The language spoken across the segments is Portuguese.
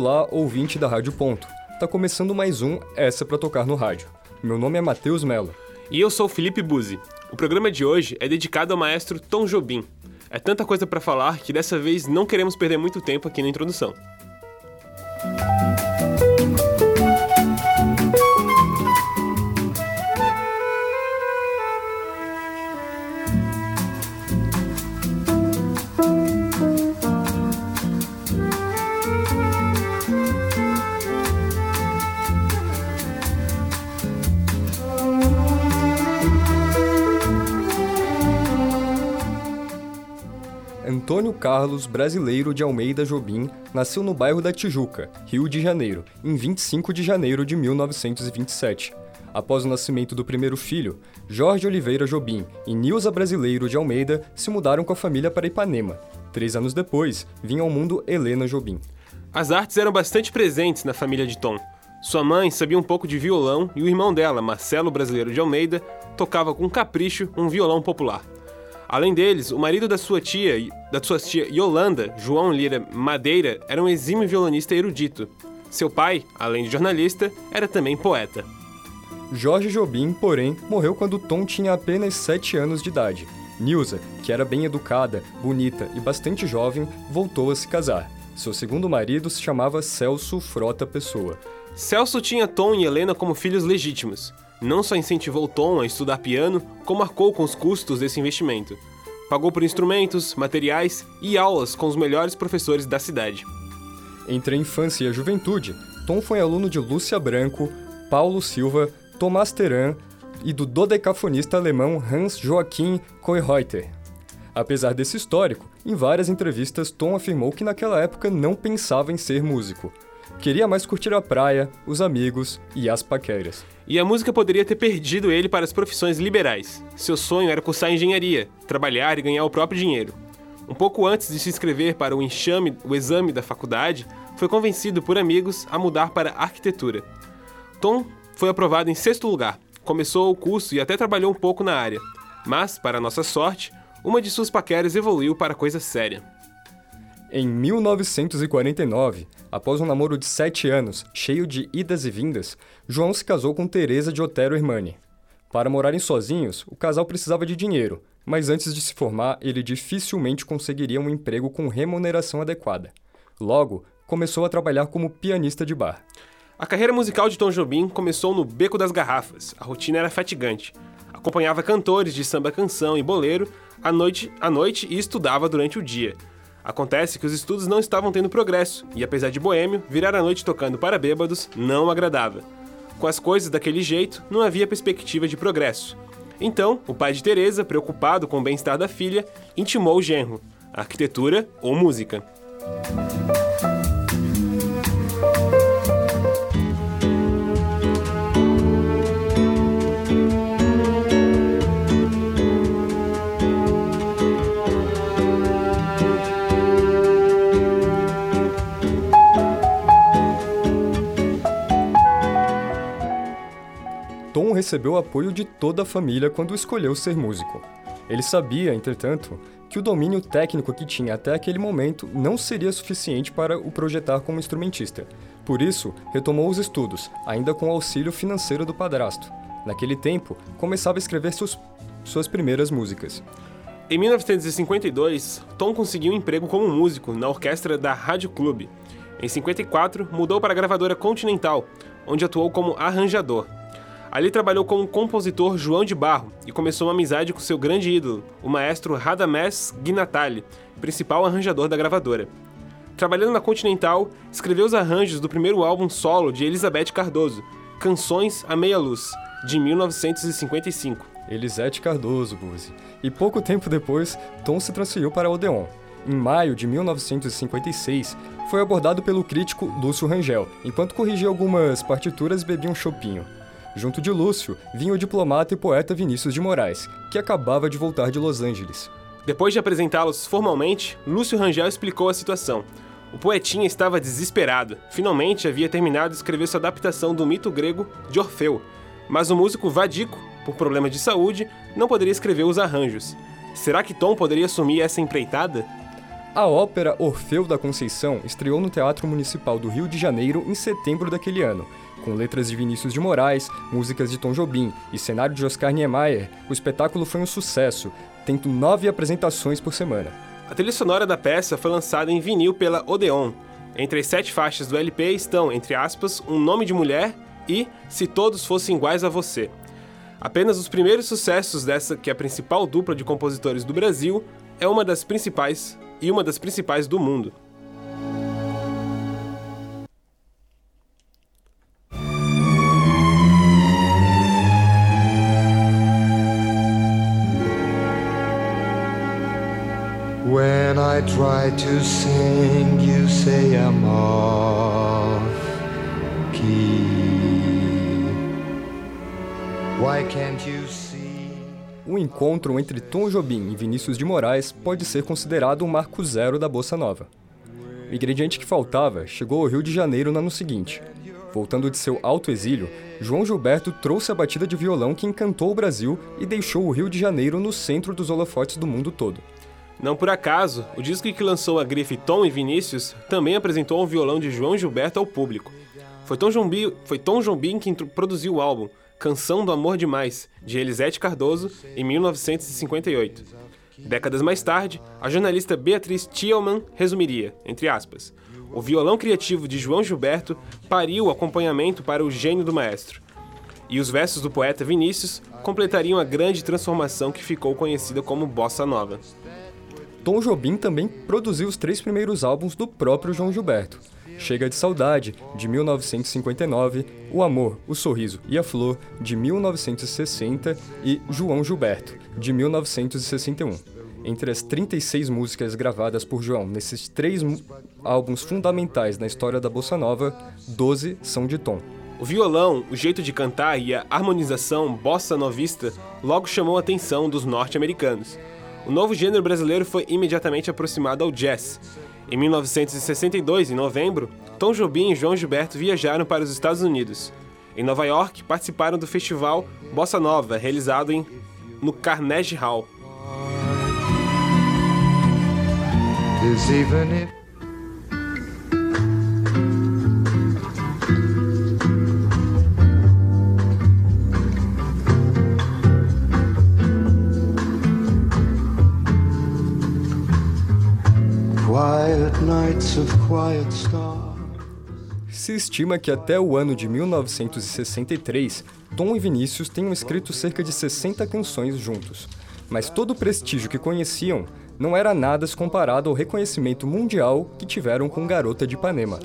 Olá, ouvinte da Rádio Ponto. Tá começando mais um Essa para tocar no rádio. Meu nome é Matheus Mello. E eu sou Felipe Buzzi. O programa de hoje é dedicado ao maestro Tom Jobim. É tanta coisa para falar que dessa vez não queremos perder muito tempo aqui na introdução. Antônio Carlos Brasileiro de Almeida Jobim nasceu no bairro da Tijuca, Rio de Janeiro, em 25 de janeiro de 1927. Após o nascimento do primeiro filho, Jorge Oliveira Jobim e Nilza Brasileiro de Almeida se mudaram com a família para Ipanema. Três anos depois, vinha ao mundo Helena Jobim. As artes eram bastante presentes na família de Tom. Sua mãe sabia um pouco de violão e o irmão dela, Marcelo Brasileiro de Almeida, tocava com capricho um violão popular. Além deles, o marido da sua tia, da sua tia Yolanda, João Lira Madeira, era um exímio violonista erudito. Seu pai, além de jornalista, era também poeta. Jorge Jobim, porém, morreu quando Tom tinha apenas 7 anos de idade. Nilza, que era bem educada, bonita e bastante jovem, voltou a se casar. Seu segundo marido se chamava Celso Frota Pessoa. Celso tinha Tom e Helena como filhos legítimos não só incentivou Tom a estudar piano, como arcou com os custos desse investimento. Pagou por instrumentos, materiais e aulas com os melhores professores da cidade. Entre a infância e a juventude, Tom foi aluno de Lúcia Branco, Paulo Silva, Tomás Teran e do dodecafonista alemão Hans Joachim Koyreuter. Apesar desse histórico, em várias entrevistas Tom afirmou que naquela época não pensava em ser músico. Queria mais curtir a praia, os amigos e as paqueras. E a música poderia ter perdido ele para as profissões liberais. Seu sonho era cursar engenharia, trabalhar e ganhar o próprio dinheiro. Um pouco antes de se inscrever para o enxame, o exame da faculdade, foi convencido por amigos a mudar para arquitetura. Tom foi aprovado em sexto lugar, começou o curso e até trabalhou um pouco na área. Mas, para nossa sorte, uma de suas paqueras evoluiu para coisa séria. Em 1949, após um namoro de sete anos, cheio de idas e vindas, João se casou com Teresa de Otero Hermani. Para morarem sozinhos, o casal precisava de dinheiro, mas antes de se formar, ele dificilmente conseguiria um emprego com remuneração adequada. Logo, começou a trabalhar como pianista de bar. A carreira musical de Tom Jobim começou no Beco das Garrafas. A rotina era fatigante. Acompanhava cantores de samba canção e boleiro à noite, à noite e estudava durante o dia. Acontece que os estudos não estavam tendo progresso, e apesar de boêmio, virar a noite tocando para bêbados não agradava. Com as coisas daquele jeito, não havia perspectiva de progresso. Então, o pai de Teresa, preocupado com o bem-estar da filha, intimou o genro: arquitetura ou música. Tom recebeu o apoio de toda a família quando escolheu ser músico. Ele sabia, entretanto, que o domínio técnico que tinha até aquele momento não seria suficiente para o projetar como instrumentista. Por isso, retomou os estudos, ainda com o auxílio financeiro do padrasto. Naquele tempo, começava a escrever seus, suas primeiras músicas. Em 1952, Tom conseguiu um emprego como músico na orquestra da Rádio Clube. Em 54, mudou para a gravadora Continental, onde atuou como arranjador. Ali trabalhou com o compositor João de Barro e começou uma amizade com seu grande ídolo, o maestro Radamés Gnatali, principal arranjador da gravadora. Trabalhando na Continental, escreveu os arranjos do primeiro álbum solo de Elizabeth Cardoso, Canções à Meia Luz, de 1955. Elisete Cardoso, Buzi. E pouco tempo depois, Tom se transferiu para Odeon. Em maio de 1956, foi abordado pelo crítico Lúcio Rangel, enquanto corrigia algumas partituras e bebia um chopinho. Junto de Lúcio, vinha o diplomata e poeta Vinícius de Moraes, que acabava de voltar de Los Angeles. Depois de apresentá-los formalmente, Lúcio Rangel explicou a situação. O poetinha estava desesperado. Finalmente havia terminado de escrever sua adaptação do mito grego de Orfeu. Mas o músico Vadico, por problemas de saúde, não poderia escrever os arranjos. Será que Tom poderia assumir essa empreitada? A ópera Orfeu da Conceição estreou no Teatro Municipal do Rio de Janeiro em setembro daquele ano. Com letras de Vinícius de Moraes, músicas de Tom Jobim e cenário de Oscar Niemeyer, o espetáculo foi um sucesso, tendo nove apresentações por semana. A trilha sonora da peça foi lançada em vinil pela Odeon. Entre as sete faixas do LP estão, entre aspas, Um Nome de Mulher e Se Todos Fossem Iguais a Você. Apenas os primeiros sucessos dessa, que é a principal dupla de compositores do Brasil, é uma das principais e uma das principais do mundo. When I try to sing, you say I'm off key. Why can't you see? O encontro entre Tom Jobim e Vinícius de Moraes pode ser considerado um marco zero da bossa nova. O ingrediente que faltava chegou ao Rio de Janeiro no ano seguinte. Voltando de seu alto exílio, João Gilberto trouxe a batida de violão que encantou o Brasil e deixou o Rio de Janeiro no centro dos holofotes do mundo todo. Não por acaso, o disco que lançou a grife Tom e Vinícius também apresentou um violão de João Gilberto ao público. Foi Tom Jobim, foi Tom quem produziu o álbum Canção do Amor Demais, de Elisete Cardoso, em 1958. Décadas mais tarde, a jornalista Beatriz Thielmann resumiria, entre aspas, o violão criativo de João Gilberto pariu o acompanhamento para o gênio do maestro. E os versos do poeta Vinícius completariam a grande transformação que ficou conhecida como Bossa Nova. Tom Jobim também produziu os três primeiros álbuns do próprio João Gilberto. Chega de Saudade, de 1959, O Amor, o Sorriso e a Flor, de 1960 e João Gilberto, de 1961. Entre as 36 músicas gravadas por João nesses três álbuns fundamentais na história da bossa nova, 12 são de Tom. O violão, o jeito de cantar e a harmonização bossa novista logo chamou a atenção dos norte-americanos. O novo gênero brasileiro foi imediatamente aproximado ao jazz. Em 1962, em novembro, Tom Jobim e João Gilberto viajaram para os Estados Unidos. Em Nova York, participaram do festival Bossa Nova, realizado em, no Carnegie Hall. Se estima que até o ano de 1963, Tom e Vinícius tenham escrito cerca de 60 canções juntos. Mas todo o prestígio que conheciam não era nada comparado ao reconhecimento mundial que tiveram com Garota de Ipanema.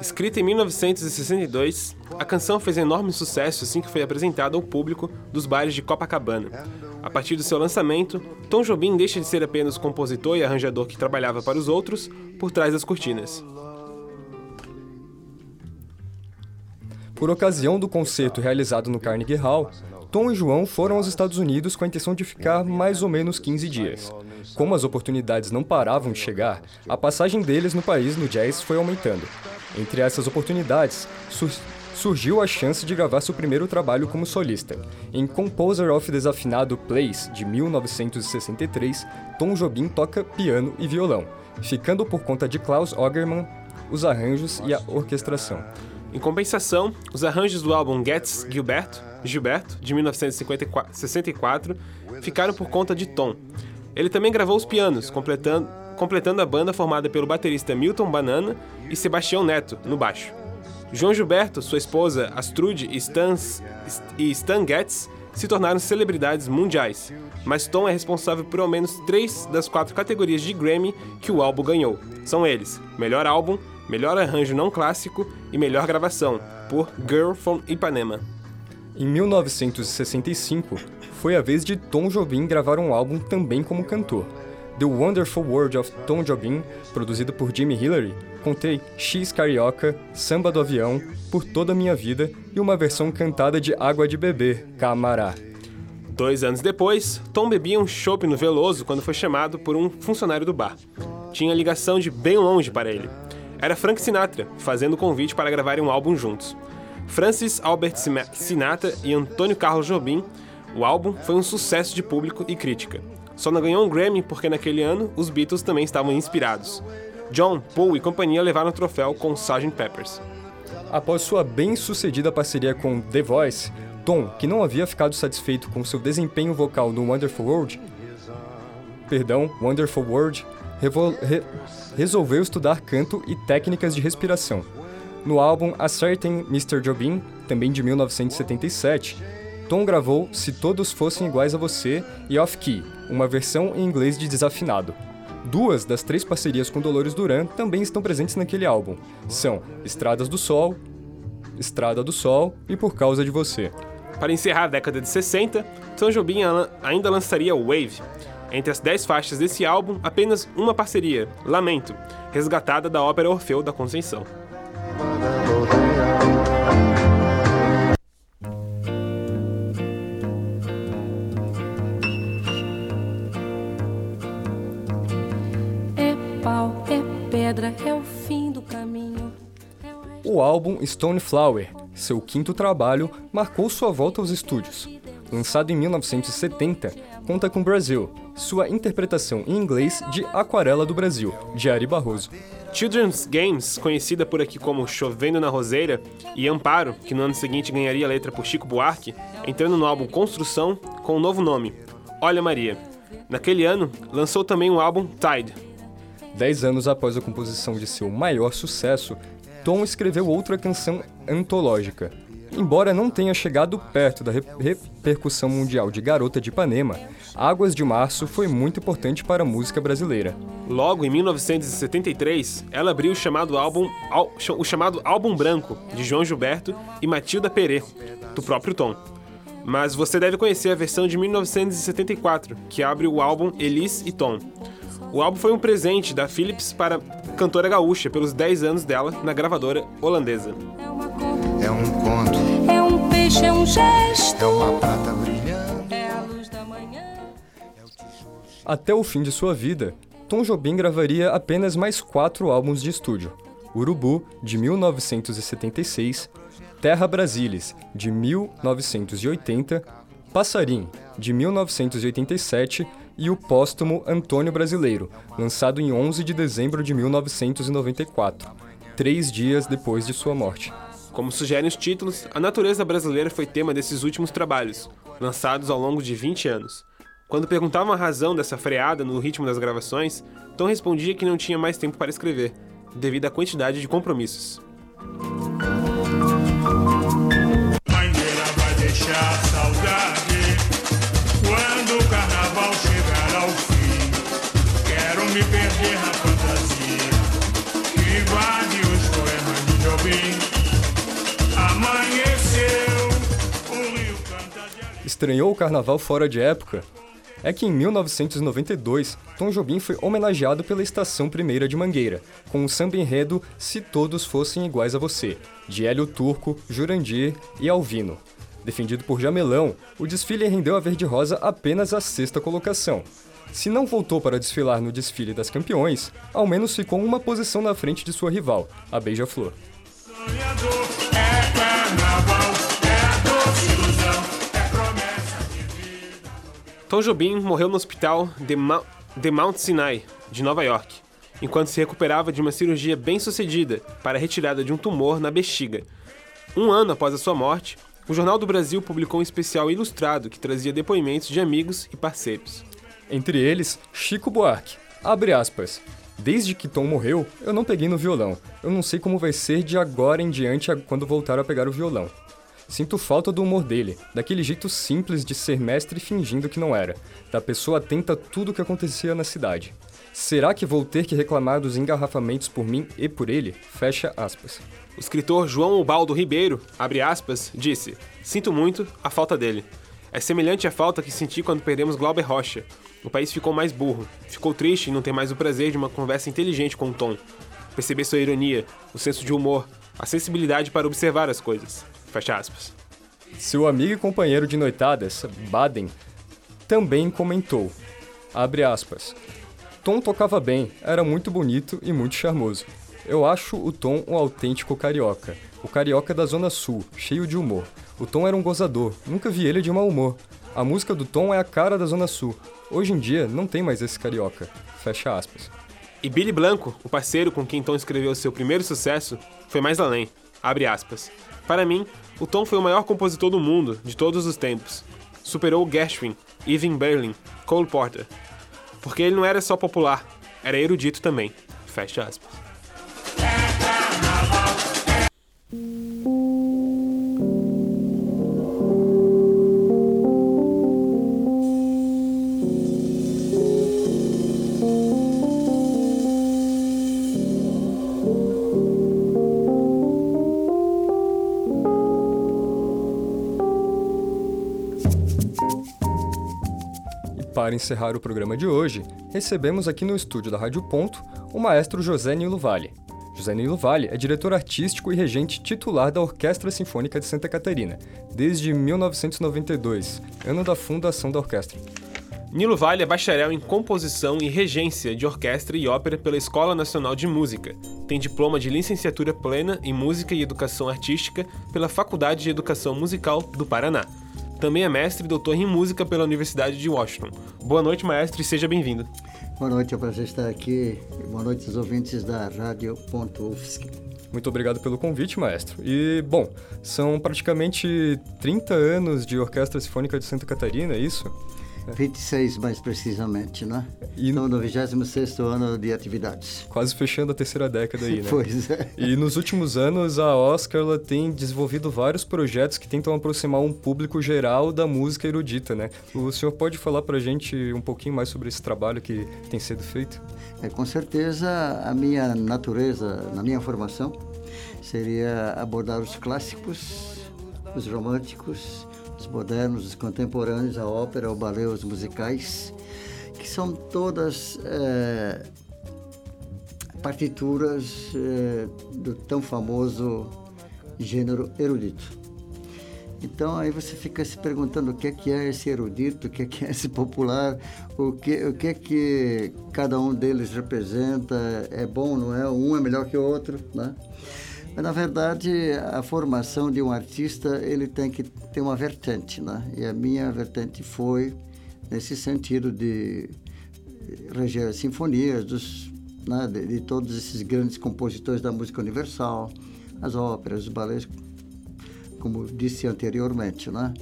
Escrita em 1962, a canção fez enorme sucesso assim que foi apresentada ao público dos bares de Copacabana. A partir do seu lançamento, Tom Jobim deixa de ser apenas compositor e arranjador que trabalhava para os outros por trás das cortinas. Por ocasião do concerto realizado no Carnegie Hall, Tom e João foram aos Estados Unidos com a intenção de ficar mais ou menos 15 dias. Como as oportunidades não paravam de chegar, a passagem deles no país no jazz foi aumentando. Entre essas oportunidades, sur surgiu a chance de gravar seu primeiro trabalho como solista. Em Composer of Desafinado Plays, de 1963, Tom Jobim toca piano e violão, ficando por conta de Klaus Ogerman os arranjos e a orquestração. Em compensação, os arranjos do álbum Gets Gilberto, Gilberto, de 1964, ficaram por conta de Tom. Ele também gravou os pianos, completando completando a banda formada pelo baterista Milton Banana e Sebastião Neto, no baixo. João Gilberto, sua esposa Astrude e Stan, e Stan Getz se tornaram celebridades mundiais, mas Tom é responsável por ao menos três das quatro categorias de Grammy que o álbum ganhou. São eles: Melhor Álbum, Melhor Arranjo Não Clássico e Melhor Gravação, por Girl from Ipanema. Em 1965, foi a vez de Tom Jobim gravar um álbum também como cantor. The Wonderful World of Tom Jobim, produzido por Jimmy Hillary, contém X Carioca, Samba do Avião, Por Toda a Minha Vida e uma versão cantada de Água de Beber, Camará. Dois anos depois, Tom bebia um chopp no Veloso quando foi chamado por um funcionário do bar. Tinha ligação de bem longe para ele. Era Frank Sinatra, fazendo o convite para gravarem um álbum juntos. Francis Albert Sinatra e Antônio Carlos Jobim, o álbum foi um sucesso de público e crítica. Só não ganhou um Grammy porque naquele ano os Beatles também estavam inspirados. John, Paul e companhia levaram o troféu com Sgt. Peppers. Após sua bem-sucedida parceria com The Voice, Tom, que não havia ficado satisfeito com seu desempenho vocal no Wonderful World, perdão, Wonderful World, re resolveu estudar canto e técnicas de respiração. No álbum A Certain Mr. Jobim, também de 1977, Tom gravou Se Todos Fossem Iguais a Você e Off Key, uma versão em inglês de desafinado. Duas das três parcerias com Dolores Duran também estão presentes naquele álbum. São Estradas do Sol, Estrada do Sol e Por Causa de Você. Para encerrar a década de 60, Tom Jobim ainda lançaria Wave. Entre as dez faixas desse álbum, apenas uma parceria, Lamento, resgatada da ópera Orfeu da Conceição. Pedra é o fim do caminho. É o álbum Stone Flower, seu quinto trabalho, marcou sua volta aos estúdios. Lançado em 1970, conta com Brasil, sua interpretação em inglês de Aquarela do Brasil, de Ari Barroso. Children's Games, conhecida por aqui como Chovendo na Roseira, e Amparo, que no ano seguinte ganharia a letra por Chico Buarque, entrando no álbum Construção com um novo nome, Olha Maria. Naquele ano, lançou também o álbum Tide, Dez anos após a composição de seu maior sucesso, Tom escreveu outra canção antológica. Embora não tenha chegado perto da repercussão mundial de Garota de Ipanema, Águas de Março foi muito importante para a música brasileira. Logo em 1973, ela abriu o chamado álbum, o chamado álbum branco de João Gilberto e Matilda Perê, do próprio Tom. Mas você deve conhecer a versão de 1974, que abre o álbum Elis e Tom. O álbum foi um presente da Philips para a cantora gaúcha pelos 10 anos dela na gravadora holandesa. É um conto. É um peixe, é um gesto. É uma prata brilhando. É a luz da manhã. Até o fim de sua vida, Tom Jobim gravaria apenas mais quatro álbuns de estúdio: Urubu, de 1976, Terra Brasilis, de 1980, Passarim, de 1987 e o póstumo Antônio Brasileiro, lançado em 11 de dezembro de 1994, três dias depois de sua morte. Como sugerem os títulos, a natureza brasileira foi tema desses últimos trabalhos, lançados ao longo de 20 anos. Quando perguntavam a razão dessa freada no ritmo das gravações, Tom respondia que não tinha mais tempo para escrever, devido à quantidade de compromissos. vai deixar saudade Estranhou o carnaval fora de época? É que em 1992, Tom Jobim foi homenageado pela Estação Primeira de Mangueira, com o samba enredo Se Todos Fossem Iguais a Você, de Hélio Turco, Jurandir e Alvino. Defendido por Jamelão, o desfile rendeu a Verde Rosa apenas a sexta colocação, se não voltou para desfilar no desfile das campeões, ao menos ficou uma posição na frente de sua rival, a Beija-Flor. Tom Jobim morreu no hospital de, Ma de Mount Sinai, de Nova York, enquanto se recuperava de uma cirurgia bem-sucedida para a retirada de um tumor na bexiga. Um ano após a sua morte, o Jornal do Brasil publicou um especial ilustrado que trazia depoimentos de amigos e parceiros entre eles Chico Buarque. Abre aspas. Desde que Tom morreu, eu não peguei no violão. Eu não sei como vai ser de agora em diante quando voltar a pegar o violão. Sinto falta do humor dele, daquele jeito simples de ser mestre fingindo que não era, da pessoa atenta a tudo o que acontecia na cidade. Será que vou ter que reclamar dos engarrafamentos por mim e por ele? Fecha aspas. O escritor João Ubaldo Ribeiro, abre aspas, disse: Sinto muito a falta dele. É semelhante à falta que senti quando perdemos Glauber Rocha. O país ficou mais burro, ficou triste em não ter mais o prazer de uma conversa inteligente com o Tom. Perceber sua ironia, o senso de humor, a sensibilidade para observar as coisas. Fecha aspas. Seu amigo e companheiro de noitadas, Baden, também comentou, abre aspas, Tom tocava bem, era muito bonito e muito charmoso. Eu acho o Tom um autêntico carioca. O carioca da Zona Sul, cheio de humor. O Tom era um gozador, nunca vi ele de mau humor. A música do Tom é a cara da Zona Sul. Hoje em dia, não tem mais esse carioca. Fecha aspas. E Billy Blanco, o parceiro com quem Tom escreveu seu primeiro sucesso, foi mais além. Abre aspas. Para mim, o Tom foi o maior compositor do mundo, de todos os tempos. Superou Gershwin, Irving Berlin, Cole Porter. Porque ele não era só popular, era erudito também. Fecha aspas. Para encerrar o programa de hoje, recebemos aqui no estúdio da Rádio Ponto o maestro José Nilo Vale. José Nilo Vale é diretor artístico e regente titular da Orquestra Sinfônica de Santa Catarina, desde 1992, ano da fundação da orquestra. Nilo Vale é bacharel em composição e regência de orquestra e ópera pela Escola Nacional de Música. Tem diploma de licenciatura plena em Música e Educação Artística pela Faculdade de Educação Musical do Paraná. Também é mestre e doutor em música pela Universidade de Washington. Boa noite, maestro, e seja bem-vindo. Boa noite, é um prazer estar aqui. Boa noite aos ouvintes da Rádio.UFSC. Muito obrigado pelo convite, maestro. E, bom, são praticamente 30 anos de Orquestra Sinfônica de Santa Catarina, é isso? 26 mais precisamente, né? E Estamos no 26 ano de atividades. Quase fechando a terceira década aí, né? pois é. E nos últimos anos a Oscar ela tem desenvolvido vários projetos que tentam aproximar um público geral da música erudita, né? O senhor pode falar pra gente um pouquinho mais sobre esse trabalho que tem sido feito? É, com certeza a minha natureza, na minha formação, seria abordar os clássicos, os românticos, os modernos, os contemporâneos, a ópera, o balé, os musicais, que são todas é, partituras é, do tão famoso gênero erudito. Então aí você fica se perguntando o que é que é esse erudito, o que é que é esse popular, o que, o que é que cada um deles representa, é bom, não é? Um é melhor que o outro, né? Mas, na verdade, a formação de um artista, ele tem que ter uma vertente, né? E a minha vertente foi nesse sentido de reger as sinfonias dos, né? de, de, todos esses grandes compositores da música universal, as óperas, os balés, como disse anteriormente, né?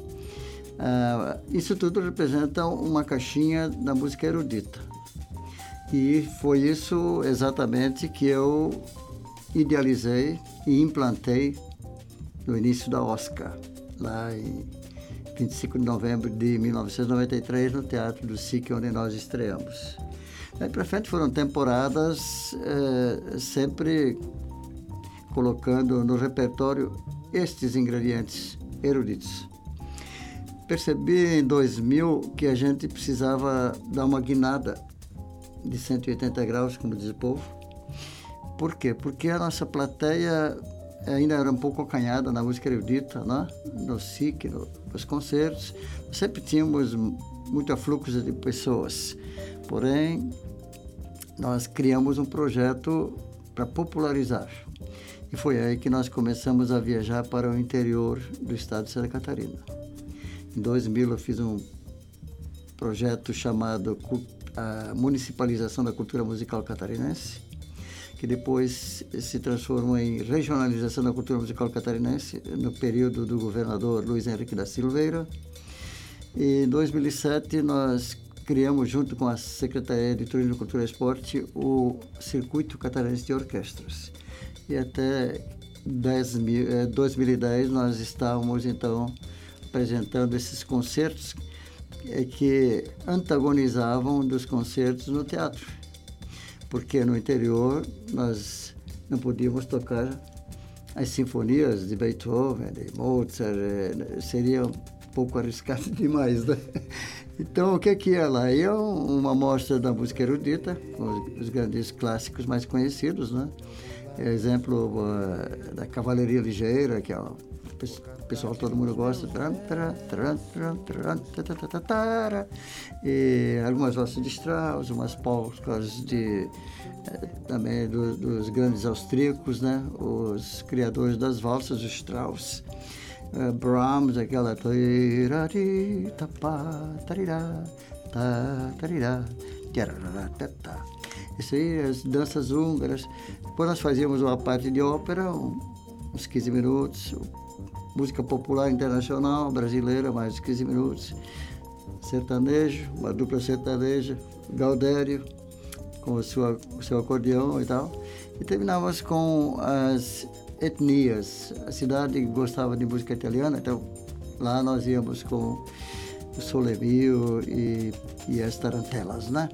Ah, isso tudo representa uma caixinha da música erudita. E foi isso exatamente que eu idealizei e implantei no início da Oscar, lá em 25 de novembro de 1993, no Teatro do SIC, onde nós estreamos. Daí para frente foram temporadas eh, sempre colocando no repertório estes ingredientes eruditos. Percebi em 2000 que a gente precisava dar uma guinada de 180 graus, como diz o povo, por quê? Porque a nossa plateia ainda era um pouco acanhada na música erudita, né? no SIC, no, nos concertos. Sempre tínhamos muito afluxo de pessoas. Porém, nós criamos um projeto para popularizar. E foi aí que nós começamos a viajar para o interior do estado de Santa Catarina. Em 2000 eu fiz um projeto chamado a Municipalização da Cultura Musical Catarinense, que depois se transformou em regionalização da cultura musical catarinense no período do governador Luiz Henrique da Silveira. E em 2007 nós criamos, junto com a Secretaria de Turismo, Cultura e Esporte, o Circuito Catarinense de Orquestras. E até 10 mil, 2010 nós estávamos, então, apresentando esses concertos é, que antagonizavam dos concertos no teatro. Porque no interior nós não podíamos tocar as sinfonias de Beethoven, de Mozart, é, seria um pouco arriscado demais, né? Então, o que, que é lá? É uma amostra da música erudita, com os grandes clássicos mais conhecidos, né? Exemplo uh, da Cavalaria Ligeira, que é o pessoal, todo mundo gosta. E algumas valsas de Strauss, umas polcas de, eh, também do, dos grandes austríacos, né? Os criadores das valsas, os Strauss. Uh, Brahms, aquela isso aí, as danças húngaras. Depois nós fazíamos uma parte de ópera, uns 15 minutos, música popular internacional, brasileira, mais 15 minutos, sertanejo, uma dupla sertaneja, Gaudério, com seu, o seu acordeão e tal. E terminávamos com as etnias. A cidade gostava de música italiana, então lá nós íamos com o Solemio e, e as tarantelas, né?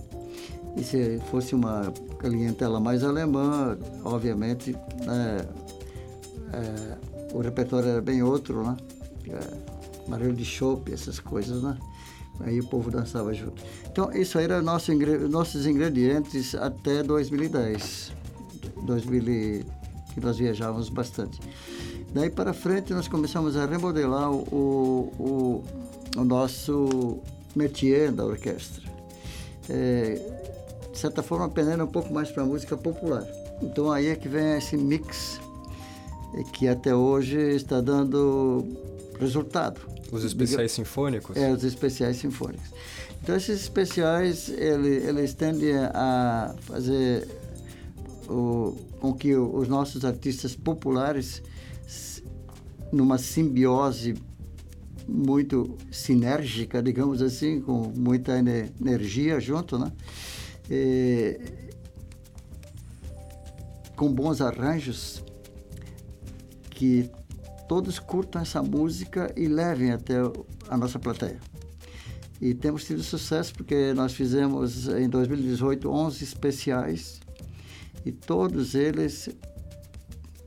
E se fosse uma clientela mais alemã, obviamente, né, é, o repertório era bem outro, né? Barulho de chope, essas coisas, né? Aí o povo dançava junto. Então, isso aí eram nosso, nossos ingredientes até 2010. 2000 que nós viajávamos bastante. Daí para frente nós começamos a remodelar o, o, o nosso métier da orquestra. É, de certa forma, pendendo um pouco mais para a música popular. Então aí é que vem esse mix que até hoje está dando resultado. Os especiais sinfônicos? É, os especiais sinfônicos. Então esses especiais, ele, eles tendem a fazer o, com que os nossos artistas populares, numa simbiose muito sinérgica, digamos assim, com muita energia junto, né? E, com bons arranjos, que todos curtam essa música e levem até a nossa plateia. E temos tido sucesso porque nós fizemos em 2018 11 especiais e todos eles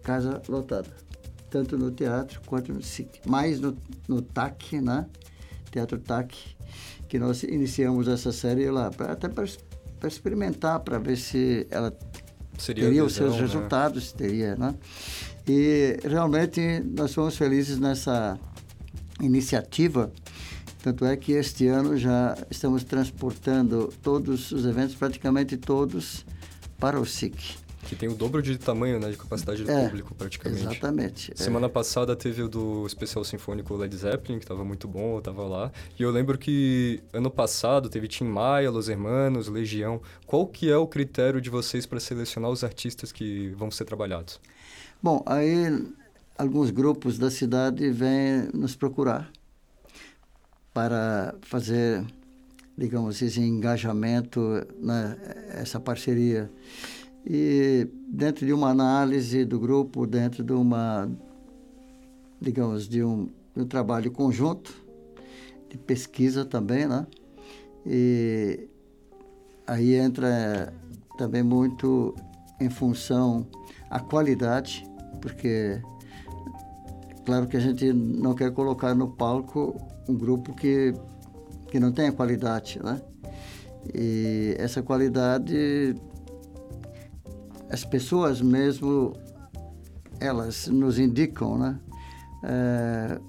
casa lotada, tanto no teatro quanto no SIC. Mais no, no TAC, né? Teatro TAC, que nós iniciamos essa série lá, pra, até para experimentar, para ver se ela Seria teria os seus né? resultados, teria, né? E realmente nós fomos felizes nessa iniciativa. Tanto é que este ano já estamos transportando todos os eventos, praticamente todos, para o SIC. Que tem o dobro de tamanho, né, de capacidade do é, público, praticamente. Exatamente. Semana é. passada teve o do especial sinfônico Led Zeppelin, que estava muito bom, eu estava lá. E eu lembro que ano passado teve Tim Maia, Los Hermanos, Legião. Qual que é o critério de vocês para selecionar os artistas que vão ser trabalhados? Bom, aí alguns grupos da cidade vêm nos procurar para fazer digamos, esse engajamento, né, essa parceria. E dentro de uma análise do grupo, dentro de uma, digamos, de um, de um trabalho conjunto, de pesquisa também, né? E aí entra também muito em função a qualidade, porque claro que a gente não quer colocar no palco um grupo que que não tem a qualidade, né? E essa qualidade, as pessoas mesmo, elas nos indicam, né? É,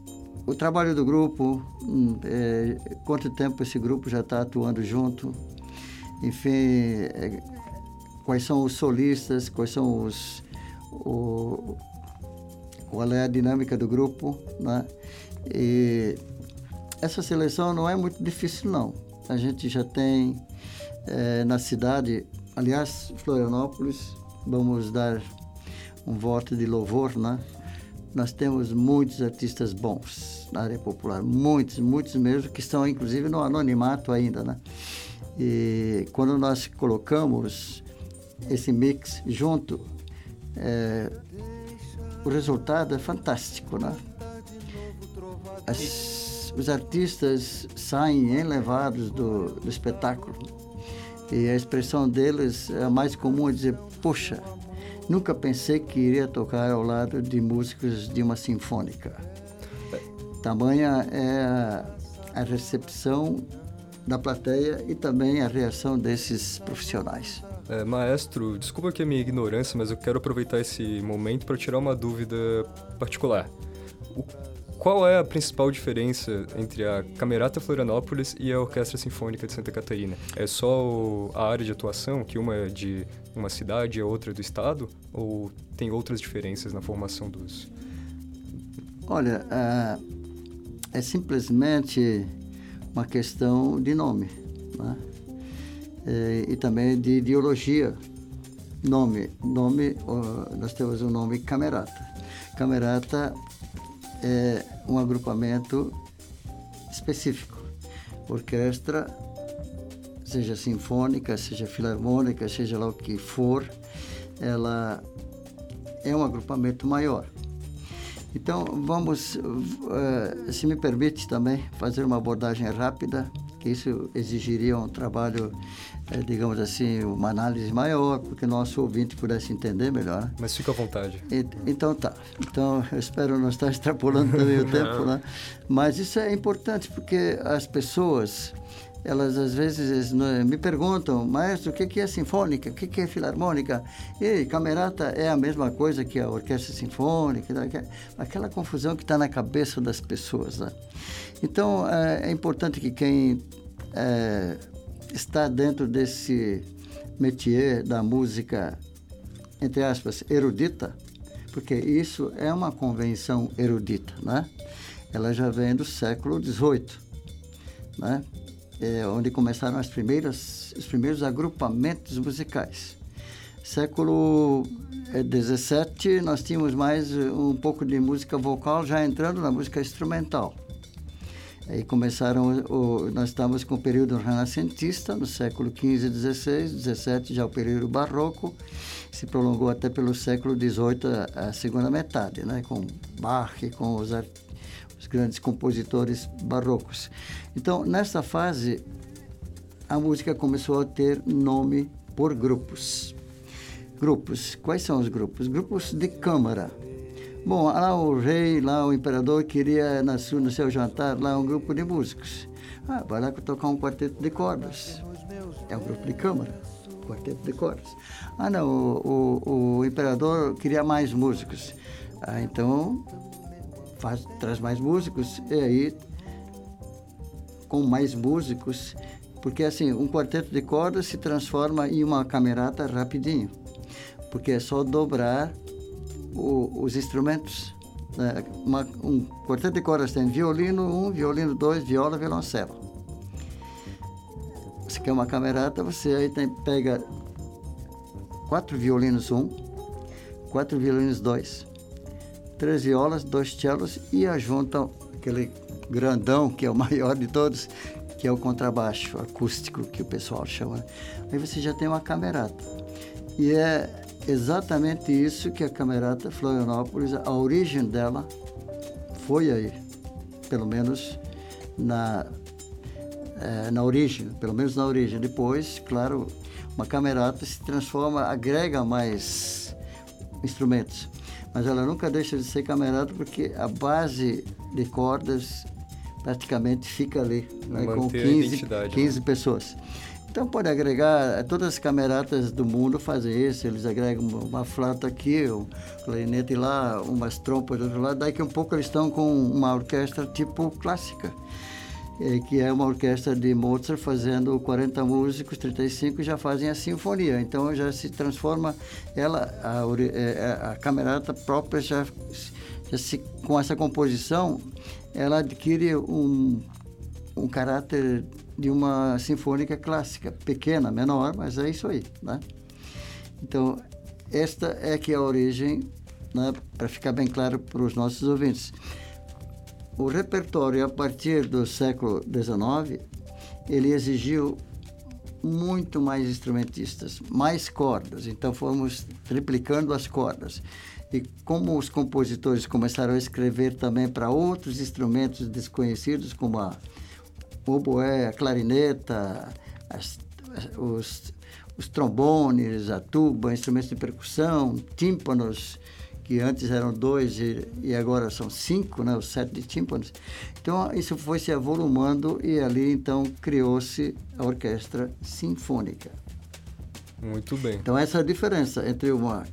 o trabalho do grupo, hum, é, quanto tempo esse grupo já está atuando junto, enfim, é, quais são os solistas, quais são os... O, qual é a dinâmica do grupo, né? E essa seleção não é muito difícil, não. A gente já tem é, na cidade, aliás, Florianópolis, vamos dar um voto de louvor, né? nós temos muitos artistas bons na área popular, muitos, muitos mesmo, que estão inclusive no anonimato ainda, né? E quando nós colocamos esse mix junto, é, o resultado é fantástico, né? As, os artistas saem elevados do, do espetáculo e a expressão deles é a mais comum é dizer, poxa, nunca pensei que iria tocar ao lado de músicos de uma sinfônica. Tamanha é a, recepção da plateia e também a reação desses profissionais. É, maestro, desculpa aqui a minha ignorância, mas eu quero aproveitar esse momento para tirar uma dúvida particular. O, qual é a principal diferença entre a Camerata Florianópolis e a Orquestra Sinfônica de Santa Catarina? É só o, a área de atuação, que uma é de uma cidade e a outra é do estado? Ou tem outras diferenças na formação dos... Olha, é, é simplesmente uma questão de nome, né? É, e também de ideologia. Nome, nome, nós temos o nome Camerata. Camerata é um agrupamento específico. Orquestra, seja sinfônica, seja filarmônica, seja lá o que for, ela é um agrupamento maior. Então, vamos, uh, se me permite também, fazer uma abordagem rápida, que isso exigiria um trabalho é, digamos assim, uma análise maior, porque nosso ouvinte pudesse entender melhor. Mas fica à vontade. E, então tá. Então eu espero não estar extrapolando também o tempo, né? Mas isso é importante porque as pessoas, elas às vezes me perguntam, maestro, o que é sinfônica? O que é filarmônica? E camerata é a mesma coisa que a orquestra sinfônica? Aquela confusão que está na cabeça das pessoas, né? Então é, é importante que quem é, está dentro desse métier da música, entre aspas, erudita, porque isso é uma convenção erudita, né? Ela já vem do século XVIII, né? É onde começaram as primeiras, os primeiros agrupamentos musicais. Século XVII, nós tínhamos mais um pouco de música vocal já entrando na música instrumental. Aí começaram, o, nós estamos com o período renascentista, no século XV, XVI, XVII já o período barroco, se prolongou até pelo século XVIII, a, a segunda metade, né, com Bach, com os, os grandes compositores barrocos. Então, nessa fase, a música começou a ter nome por grupos. Grupos, quais são os grupos? Grupos de câmara Bom, lá o rei, lá o imperador queria seu, no seu jantar lá um grupo de músicos. Ah, vai lá tocar um quarteto de cordas. É um grupo de câmara, quarteto de cordas. Ah, não, o, o, o imperador queria mais músicos. Ah, então faz, traz mais músicos e aí com mais músicos, porque assim, um quarteto de cordas se transforma em uma camerata rapidinho, porque é só dobrar o, os instrumentos. Né? Uma, um quarteto de cordas tem violino 1, um, violino 2, viola, violoncelo. Você quer uma camerata, você aí tem, pega quatro violinos 1, um, quatro violinos 2, três violas, dois cellos e ajuntam aquele grandão, que é o maior de todos, que é o contrabaixo acústico, que o pessoal chama. Aí você já tem uma camerata. E é exatamente isso que a Camerata Florianópolis, a origem dela foi aí, pelo menos na, é, na origem, pelo menos na origem. Depois, claro, uma camerata se transforma, agrega mais instrumentos, mas ela nunca deixa de ser camerata porque a base de cordas praticamente fica ali, né, com 15, 15 né? pessoas. Então pode agregar, todas as cameratas do mundo fazem isso, eles agregam uma flauta aqui, um clarinete lá, umas trompas do outro lado, daqui a um pouco eles estão com uma orquestra tipo clássica, eh, que é uma orquestra de Mozart fazendo 40 músicos, 35 já fazem a sinfonia, então já se transforma ela, a, eh, a camerata própria já, já se, com essa composição, ela adquire um, um caráter de uma sinfônica clássica, pequena, menor, mas é isso aí, né? Então, esta é que é a origem né, para ficar bem claro para os nossos ouvintes. O repertório, a partir do século XIX, ele exigiu muito mais instrumentistas, mais cordas. Então fomos triplicando as cordas. E como os compositores começaram a escrever também para outros instrumentos desconhecidos, como a oboé, a clarineta, as, os, os trombones, a tuba, instrumentos de percussão, tímpanos, que antes eram dois e, e agora são cinco, né, os sete de tímpanos. Então isso foi se avolumando e ali então criou-se a orquestra sinfônica. Muito bem. Então essa é a diferença entre uma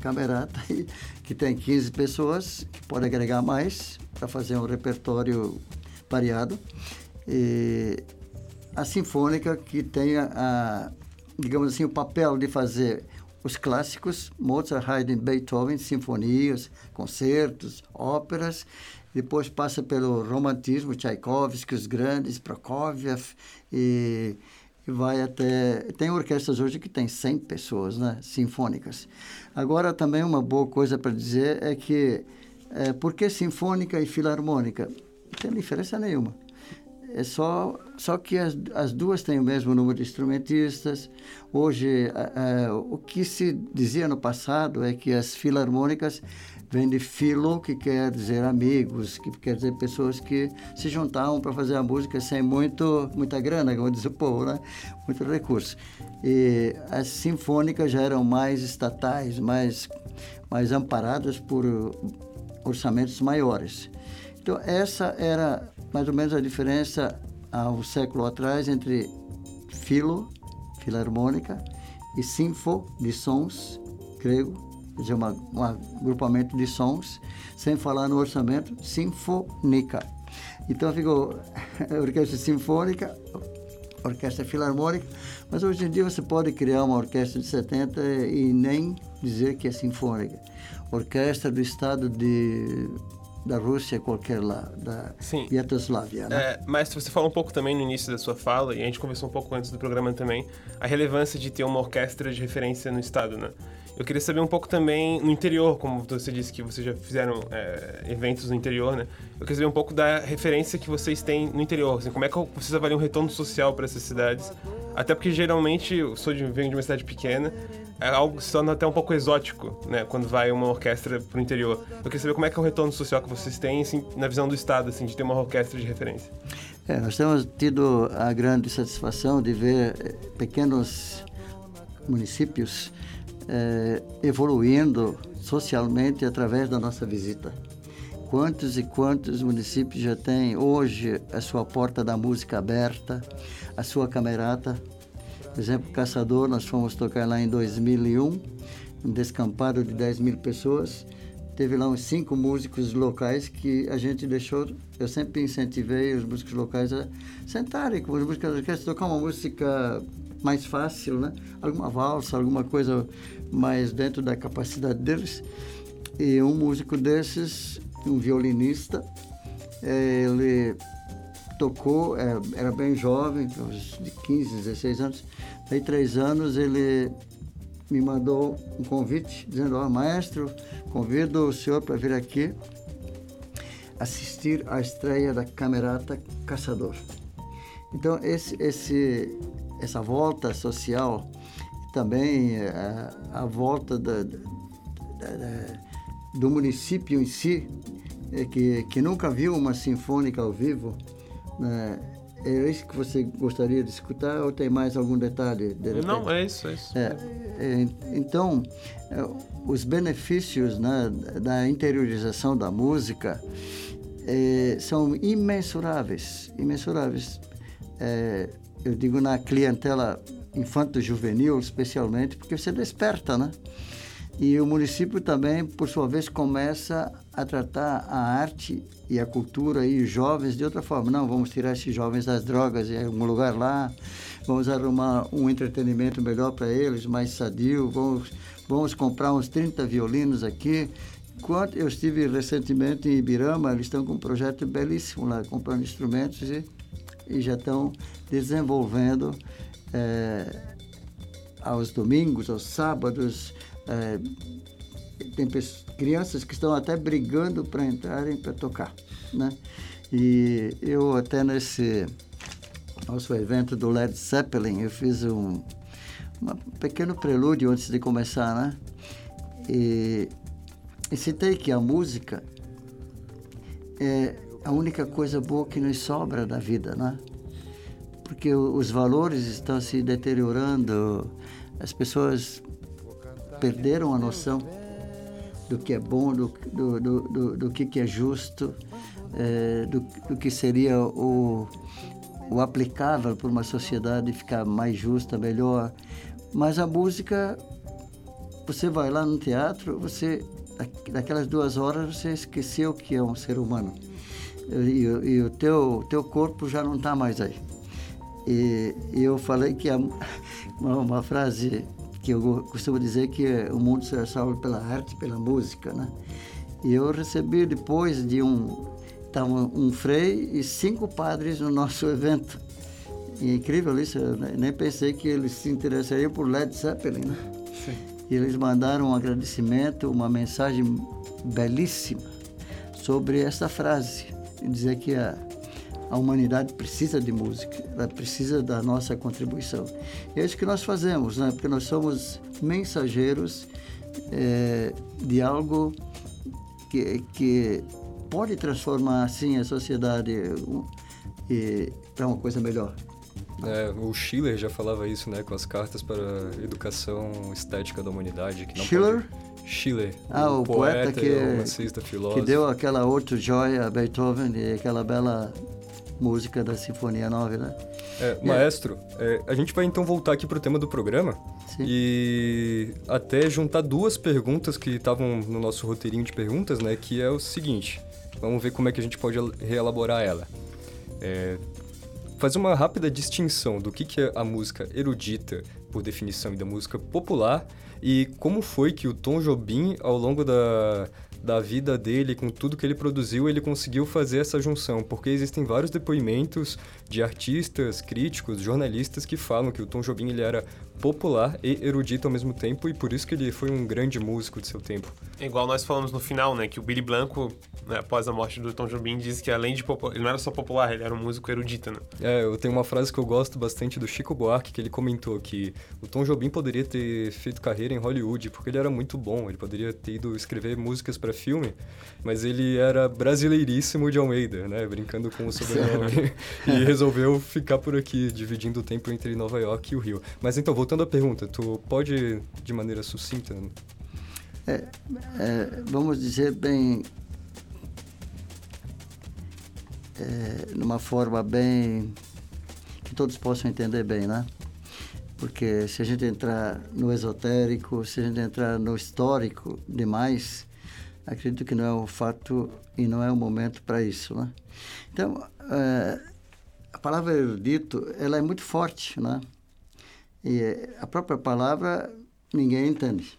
camerata que tem 15 pessoas, que pode agregar mais para fazer um repertório variado, e a sinfônica que tem a, digamos assim, o papel de fazer os clássicos, Mozart, Haydn, Beethoven, sinfonias, concertos, óperas. Depois passa pelo romantismo, Tchaikovsky, os grandes, Prokofiev, e, e vai até... Tem orquestras hoje que tem 100 pessoas, né, sinfônicas. Agora, também uma boa coisa para dizer é que, é, por que sinfônica e filarmônica? Não tem diferença nenhuma. É só, só que as, as duas têm o mesmo número de instrumentistas. Hoje, o que se dizia no passado é que as filarmônicas vêm de filo, que quer dizer amigos, que quer dizer pessoas que se juntavam para fazer a música sem muito, muita grana, como diz o povo, né? muito recurso. E as sinfônicas já eram mais estatais, mais, mais amparadas por orçamentos maiores. Então, essa era mais ou menos a diferença há um século atrás entre filo, filarmônica, e sinfo, de sons, grego, quer dizer, uma, um agrupamento de sons, sem falar no orçamento, sinfônica. Então ficou orquestra sinfônica, orquestra filarmônica, mas hoje em dia você pode criar uma orquestra de 70 e nem dizer que é sinfônica. Orquestra do estado de da Rússia, qualquer lá, da Sim. Iugoslávia. Né? É, mas você falou um pouco também no início da sua fala, e a gente conversou um pouco antes do programa também, a relevância de ter uma orquestra de referência no estado, né? Eu queria saber um pouco também no interior, como você disse que vocês já fizeram é, eventos no interior, né? Eu queria saber um pouco da referência que vocês têm no interior, assim, como é que vocês avaliam o retorno social para essas cidades? Até porque geralmente eu sou de, venho de uma cidade pequena, é algo que se torna até um pouco exótico, né? Quando vai uma orquestra pro interior. Eu queria saber como é que é o retorno social que vocês têm, assim, na visão do Estado, assim, de ter uma orquestra de referência. É, nós temos tido a grande satisfação de ver eh, pequenos municípios é, evoluindo socialmente através da nossa visita. Quantos e quantos municípios já têm hoje a sua porta da música aberta, a sua camerata? Por exemplo, Caçador, nós fomos tocar lá em 2001, um descampado de 10 mil pessoas. Teve lá uns cinco músicos locais que a gente deixou. Eu sempre incentivei os músicos locais a sentarem com os músicos da orquestra, tocar uma música mais fácil, né? Alguma valsa, alguma coisa mais dentro da capacidade deles. E um músico desses, um violinista, ele tocou, é, era bem jovem, de 15, 16 anos. Aí, três anos, ele me mandou um convite, dizendo: Ó, oh, maestro, convido o senhor para vir aqui assistir à estreia da Camerata Caçador. Então, esse, esse, essa volta social, também a, é, a volta da, da, da, do município em si, é que, que nunca viu uma sinfônica ao vivo, né? é isso que você gostaria de escutar ou tem mais algum detalhe? De Não, é isso, é isso. É, é, então, é, os benefícios né, da interiorização da música é, são imensuráveis, imensuráveis. É, eu digo na clientela infanto-juvenil, especialmente, porque você desperta, né? E o município também, por sua vez, começa a tratar a arte e a cultura e os jovens de outra forma. Não, vamos tirar esses jovens das drogas em algum lugar lá, vamos arrumar um entretenimento melhor para eles, mais sadio, vamos, vamos comprar uns 30 violinos aqui. Quando eu estive recentemente em Ibirama, eles estão com um projeto belíssimo lá, comprando instrumentos e e já estão desenvolvendo é, aos domingos, aos sábados, é, tem crianças que estão até brigando para entrarem para tocar, né? E eu até nesse nosso evento do Led Zeppelin, eu fiz um, um pequeno prelúdio antes de começar, né? E, e citei que a música é a única coisa boa que nos sobra da vida, né? Porque os valores estão se deteriorando, as pessoas perderam a noção do que é bom, do, do, do, do, que, que é justo, é, do, do que seria o, o aplicável para uma sociedade ficar mais justa, melhor. Mas a música, você vai lá no teatro, você daquelas duas horas você esqueceu que é um ser humano e, e o teu teu corpo já não está mais aí. E, e, eu falei que a, uma, uma, frase que eu costumo dizer que o mundo será salvo pela arte, pela música, né? E eu recebi depois de um Estavam um frei e cinco padres no nosso evento. E é incrível isso, eu nem pensei que eles se interessariam por Led Zeppelin, né? Sim. E eles mandaram um agradecimento, uma mensagem belíssima sobre essa frase, dizer que a, a humanidade precisa de música, ela precisa da nossa contribuição. E é isso que nós fazemos, né? Porque nós somos mensageiros é, de algo que, que pode transformar assim a sociedade para uma coisa melhor. É, o Schiller já falava isso, né, com as cartas para a educação estética da humanidade. Que não Schiller? Pode... Schiller. Ah, o, poeta, poeta, que, romancista, filósofo. que deu aquela outro joia a Beethoven e aquela bela música da Sinfonia 9, né? É, maestro, é, a gente vai então voltar aqui para o tema do programa Sim. e até juntar duas perguntas que estavam no nosso roteirinho de perguntas, né? Que é o seguinte: Vamos ver como é que a gente pode reelaborar ela. É, fazer uma rápida distinção do que, que é a música erudita, por definição, e da música popular, e como foi que o Tom Jobim, ao longo da, da vida dele, com tudo que ele produziu, ele conseguiu fazer essa junção, porque existem vários depoimentos de artistas, críticos, jornalistas que falam que o Tom Jobim ele era popular e erudito ao mesmo tempo e por isso que ele foi um grande músico de seu tempo. É igual nós falamos no final, né, que o Billy Blanco, né, após a morte do Tom Jobim, disse que além de popular, ele não era só popular, ele era um músico erudito, né? É, eu tenho uma frase que eu gosto bastante do Chico Buarque, que ele comentou que o Tom Jobim poderia ter feito carreira em Hollywood, porque ele era muito bom, ele poderia ter ido escrever músicas para filme, mas ele era brasileiríssimo de Almeida, né, brincando com o sobrenome, e resolveu ficar por aqui, dividindo o tempo entre Nova York e o Rio. Mas então, voltando à pergunta, tu pode, de maneira sucinta... É, é, vamos dizer bem... É, numa forma bem... que todos possam entender bem, né? Porque se a gente entrar no esotérico, se a gente entrar no histórico demais, acredito que não é o fato e não é o momento para isso, né? Então, é, a palavra erudito, ela é muito forte, né? E a própria palavra ninguém entende,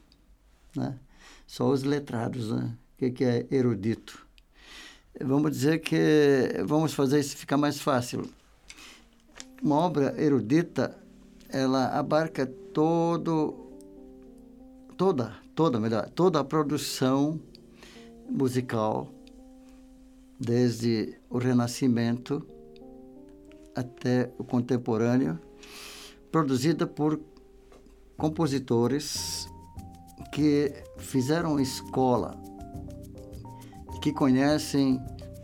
né? Só os letrados, né? O que é erudito? Vamos dizer que vamos fazer isso ficar mais fácil. Uma obra erudita, ela abarca todo toda, toda, melhor, toda a produção musical desde o Renascimento até o contemporâneo produzida por compositores que fizeram escola, que conhecem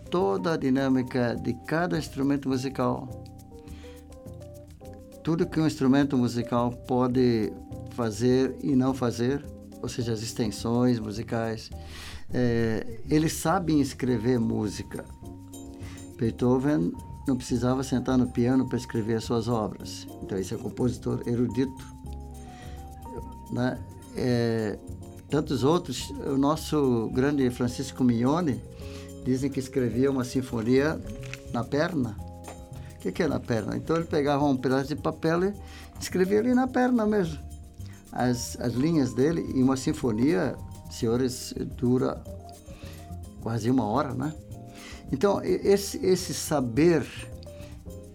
toda a dinâmica de cada instrumento musical. Tudo que um instrumento musical pode fazer e não fazer, ou seja, as extensões musicais. É, eles sabem escrever música. Beethoven não precisava sentar no piano para escrever as suas obras. Então, esse é compositor erudito. Né? É, tantos outros, o nosso grande Francisco Mignone, dizem que escrevia uma sinfonia na perna. O que, que é na perna? Então, ele pegava um pedaço de papel e escrevia ali na perna mesmo. As, as linhas dele, e uma sinfonia, senhores, dura quase uma hora, né? Então, esse, esse saber,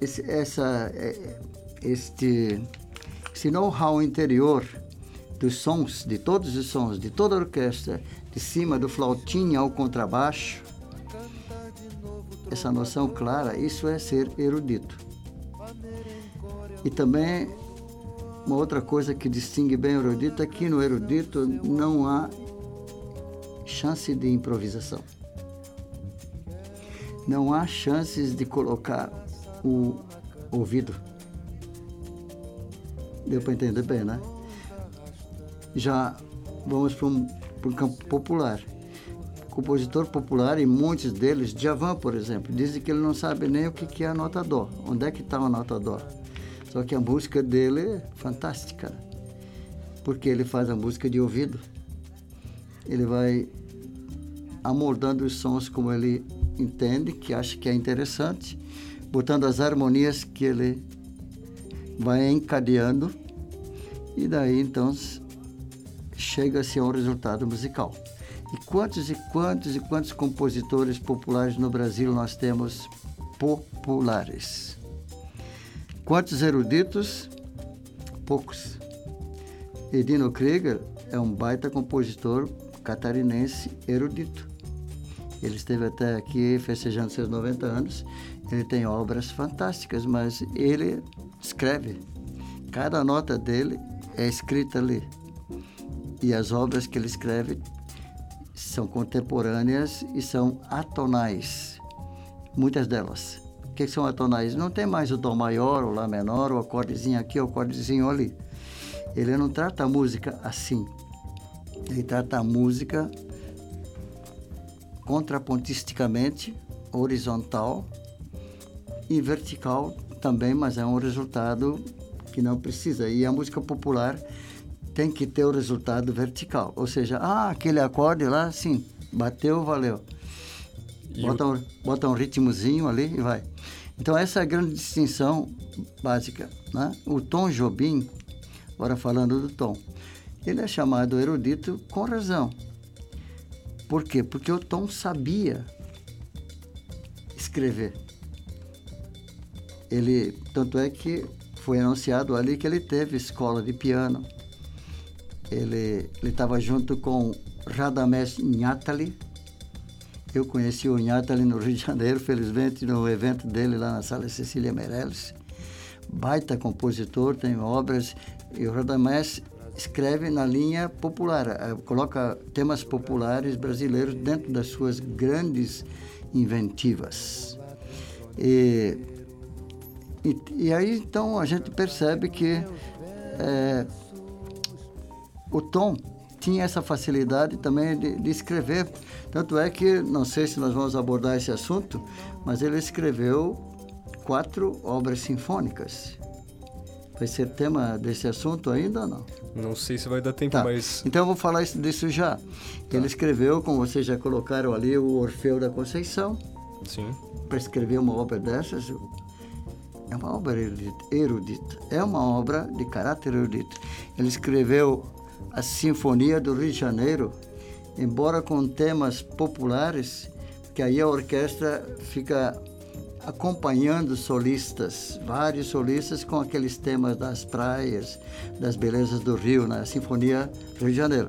esse, essa, é, este, esse know-how interior dos sons, de todos os sons, de toda a orquestra, de cima do flautim ao contrabaixo, essa noção clara, isso é ser erudito. E também uma outra coisa que distingue bem o erudito é que no erudito não há chance de improvisação. Não há chances de colocar o ouvido. Deu para entender bem, né? Já vamos para um, um campo popular. Compositor popular, e muitos deles, Djavan, por exemplo, dizem que ele não sabe nem o que é a nota Dó. Onde é que está a nota Dó? Só que a música dele é fantástica, porque ele faz a música de ouvido. Ele vai amoldando os sons como ele entende, que acha que é interessante, botando as harmonias que ele vai encadeando e daí então chega-se a um resultado musical. E quantos e quantos e quantos compositores populares no Brasil nós temos populares? Quantos eruditos? Poucos. Edino Krieger é um baita compositor catarinense erudito. Ele esteve até aqui festejando seus 90 anos. Ele tem obras fantásticas, mas ele escreve. Cada nota dele é escrita ali. E as obras que ele escreve são contemporâneas e são atonais. Muitas delas. O que são atonais? Não tem mais o Dó maior, o Lá menor, o acordezinho aqui, o acordezinho ali. Ele não trata a música assim. Ele trata a música contrapontisticamente, horizontal e vertical também, mas é um resultado que não precisa. E a música popular tem que ter o resultado vertical, ou seja, ah, aquele acorde lá, sim, bateu, valeu. Bota um, bota um ritmozinho ali e vai. Então, essa é a grande distinção básica. Né? O Tom Jobim, agora falando do Tom, ele é chamado erudito com razão. Por quê? Porque o Tom sabia escrever. Ele, tanto é que foi anunciado ali que ele teve escola de piano. Ele estava junto com Radamés Nhatali, eu conheci o Nhatali no Rio de Janeiro, felizmente, no evento dele lá na Sala Cecília Meirelles. Baita compositor, tem obras. E o Radamés escreve na linha popular, eh, coloca temas populares brasileiros dentro das suas grandes inventivas. E, e, e aí, então, a gente percebe que é, o tom tinha essa facilidade também de, de, escrever. Tanto é que, não sei se nós vamos abordar esse assunto, mas ele escreveu quatro obras sinfônicas. Vai ser tema desse assunto ainda ou não? Não sei se vai dar tempo, tá. mas. Então eu vou falar disso já. Tá. Ele escreveu, como vocês já colocaram ali, o Orfeu da Conceição. Sim. Para escrever uma obra dessas, é uma obra erudita. É uma obra de caráter erudito. Ele escreveu a Sinfonia do Rio de Janeiro, embora com temas populares, que aí a orquestra fica acompanhando solistas, vários solistas com aqueles temas das praias, das belezas do Rio, na Sinfonia Rio de Janeiro.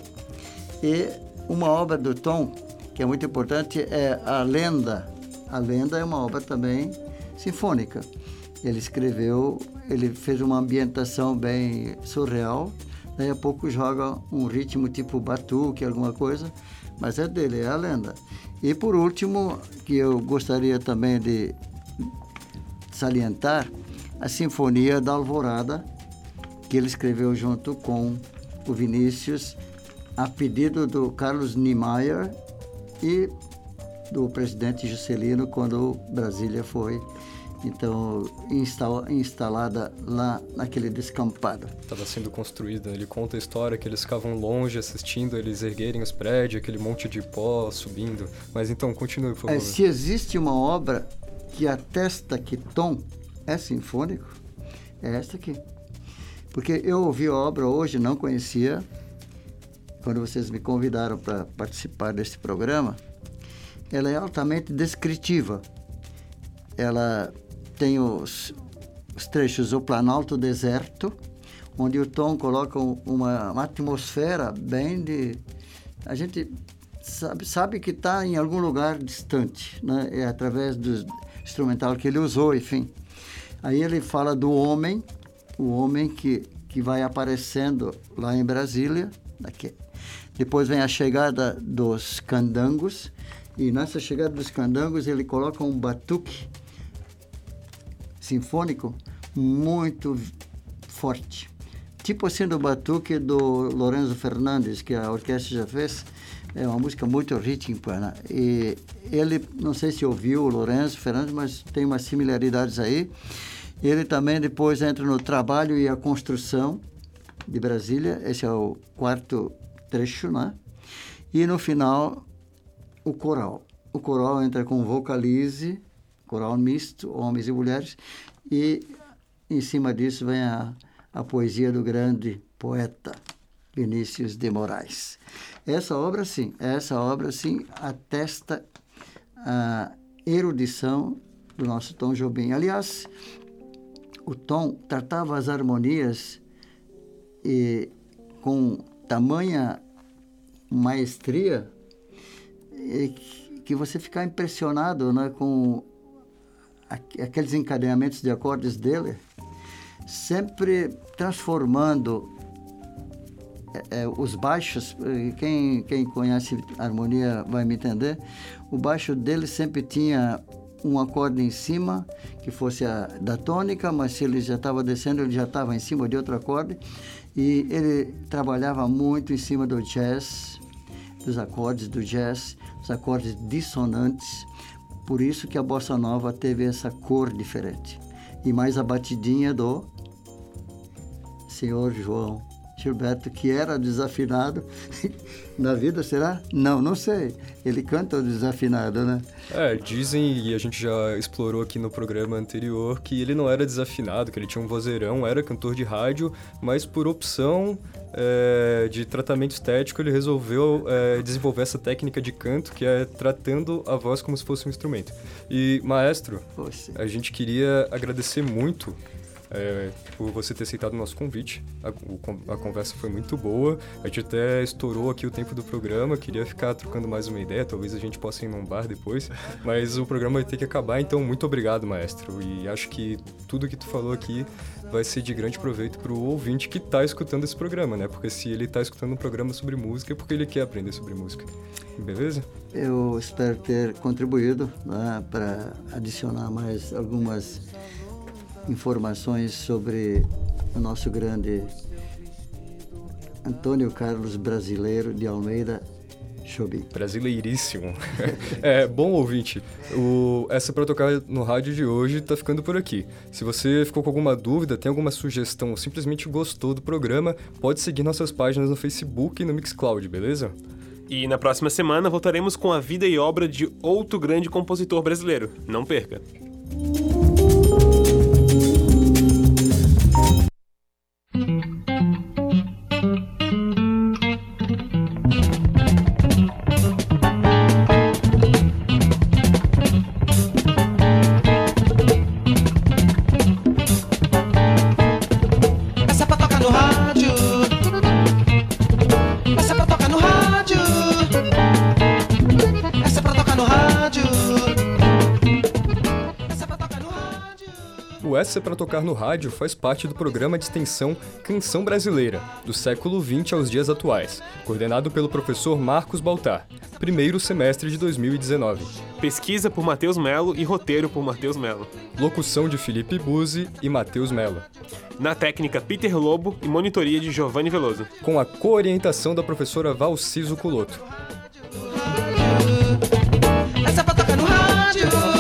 E uma obra do Tom, que é muito importante, é A Lenda. A Lenda é uma obra também sinfônica. Ele escreveu, ele fez uma ambientação bem surreal, daí a pouco joga um ritmo tipo batuque, alguma coisa, mas é dele, é a lenda. E por último, que eu gostaria também de salientar, a Sinfonia da Alvorada, que ele escreveu junto com o Vinícius, a pedido do Carlos Niemeyer e do presidente Juscelino, quando Brasília foi então instalada lá naquele descampado. Estava sendo construída. Ele conta a história que eles ficavam longe assistindo eles erguerem os prédios, aquele monte de pó subindo. Mas então, continue, por favor. É, se existe uma obra que atesta que Tom é sinfônico, é esta aqui. Porque eu ouvi a obra hoje, não conhecia, quando vocês me convidaram para participar deste programa, ela é altamente descritiva. Ela tem os, os trechos O Planalto Deserto, onde o Tom coloca uma, uma atmosfera bem de. A gente sabe, sabe que está em algum lugar distante, né? É através do instrumental que ele usou, enfim. Aí ele fala do homem, o homem que, que vai aparecendo lá em Brasília. Daqui. Depois vem a chegada dos candangos, e nessa chegada dos candangos ele coloca um batuque sinfônico muito forte. Tipo assim do batuque do Lorenzo Fernandes, que a orquestra já fez. É uma música muito rítmica. Né? E ele, não sei se ouviu o Lorenzo Fernandes, mas tem umas similaridades aí. Ele também depois entra no trabalho e a construção de Brasília. Esse é o quarto trecho, né? E no final, o coral. O coral entra com vocalize, coral misto, homens e mulheres, e em cima disso vem a, a poesia do grande poeta Vinícius de Moraes. Essa obra, sim, essa obra, sim, atesta a erudição do nosso Tom Jobim. Aliás, o Tom tratava as harmonias e, com tamanha maestria que você fica impressionado né, com aqueles encadeamentos de acordes dele, sempre transformando é, é, os baixos, quem, quem conhece harmonia vai me entender, o baixo dele sempre tinha um acorde em cima, que fosse a da tônica, mas se ele já estava descendo, ele já estava em cima de outro acorde. E ele trabalhava muito em cima do jazz, dos acordes do jazz, os acordes dissonantes. Por isso que a bossa nova teve essa cor diferente. E mais a batidinha do Senhor João Gilberto, que era desafinado na vida, será? Não, não sei. Ele canta desafinado, né? É, dizem, e a gente já explorou aqui no programa anterior, que ele não era desafinado, que ele tinha um vozeirão, era cantor de rádio, mas por opção é, de tratamento estético, ele resolveu é, desenvolver essa técnica de canto, que é tratando a voz como se fosse um instrumento. E, maestro, Poxa. a gente queria agradecer muito é, por você ter aceitado o nosso convite. A, a, conversa foi muito boa. A gente até estourou aqui o tempo do programa. Queria ficar trocando mais uma ideia. Talvez a gente possa ir num bar depois. Mas o programa vai ter que acabar. Então, muito obrigado, maestro. E acho que tudo que tu falou aqui vai ser de grande proveito para o ouvinte que está escutando esse programa, né? Porque se ele está escutando um programa sobre música, é porque ele quer aprender sobre música. Beleza? Eu espero ter contribuído né, para adicionar mais algumas informações sobre o nosso grande Antônio Carlos Brasileiro de Almeida Chobi. Brasileiríssimo. é, bom ouvinte, o, essa para tocar no rádio de hoje está ficando por aqui. Se você ficou com alguma dúvida, tem alguma sugestão ou simplesmente gostou do programa, pode seguir nossas páginas no Facebook e no Mixcloud, beleza? E na próxima semana voltaremos com a vida e obra de outro grande compositor brasileiro. Não perca! Para Tocar no Rádio faz parte do programa de extensão Canção Brasileira, do século XX aos dias atuais, coordenado pelo professor Marcos Baltar, primeiro semestre de 2019. Pesquisa por Matheus Melo e roteiro por Matheus Melo. Locução de Felipe Buzzi e Matheus Melo. Na técnica Peter Lobo e monitoria de Giovanni Veloso. Com a coorientação da professora Valciso Culoto. Essa pra tocar no rádio.